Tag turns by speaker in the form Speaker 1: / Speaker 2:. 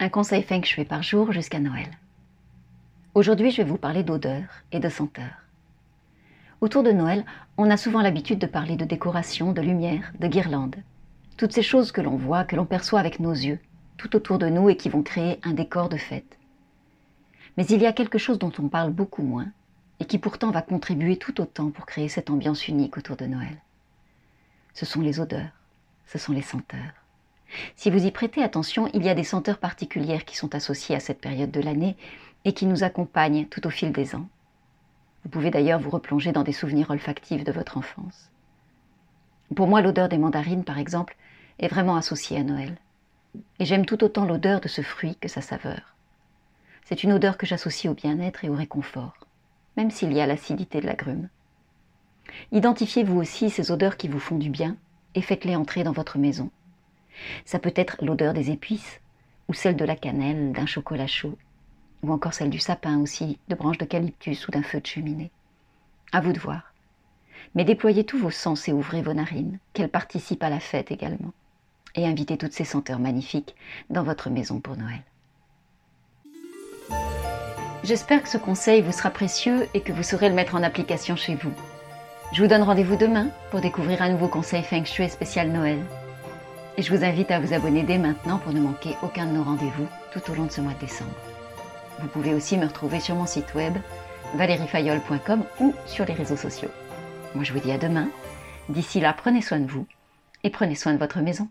Speaker 1: Un conseil feng shui par jour jusqu'à Noël. Aujourd'hui, je vais vous parler d'odeur et de senteur. Autour de Noël, on a souvent l'habitude de parler de décoration, de lumière, de guirlandes. Toutes ces choses que l'on voit, que l'on perçoit avec nos yeux, tout autour de nous et qui vont créer un décor de fête. Mais il y a quelque chose dont on parle beaucoup moins et qui pourtant va contribuer tout autant pour créer cette ambiance unique autour de Noël ce sont les odeurs, ce sont les senteurs. Si vous y prêtez attention, il y a des senteurs particulières qui sont associées à cette période de l'année et qui nous accompagnent tout au fil des ans. Vous pouvez d'ailleurs vous replonger dans des souvenirs olfactifs de votre enfance. Pour moi, l'odeur des mandarines, par exemple, est vraiment associée à Noël. Et j'aime tout autant l'odeur de ce fruit que sa saveur. C'est une odeur que j'associe au bien-être et au réconfort, même s'il y a l'acidité de l'agrume. Identifiez-vous aussi ces odeurs qui vous font du bien et faites-les entrer dans votre maison. Ça peut être l'odeur des épices, ou celle de la cannelle, d'un chocolat chaud, ou encore celle du sapin aussi, de branches d'eucalyptus ou d'un feu de cheminée. À vous de voir. Mais déployez tous vos sens et ouvrez vos narines, qu'elles participent à la fête également. Et invitez toutes ces senteurs magnifiques dans votre maison pour Noël. J'espère que ce conseil vous sera précieux et que vous saurez le mettre en application chez vous. Je vous donne rendez-vous demain pour découvrir un nouveau conseil Feng Shui spécial Noël. Et je vous invite à vous abonner dès maintenant pour ne manquer aucun de nos rendez-vous tout au long de ce mois de décembre. Vous pouvez aussi me retrouver sur mon site web valeriefayol.com ou sur les réseaux sociaux. Moi je vous dis à demain. D'ici là, prenez soin de vous et prenez soin de votre maison.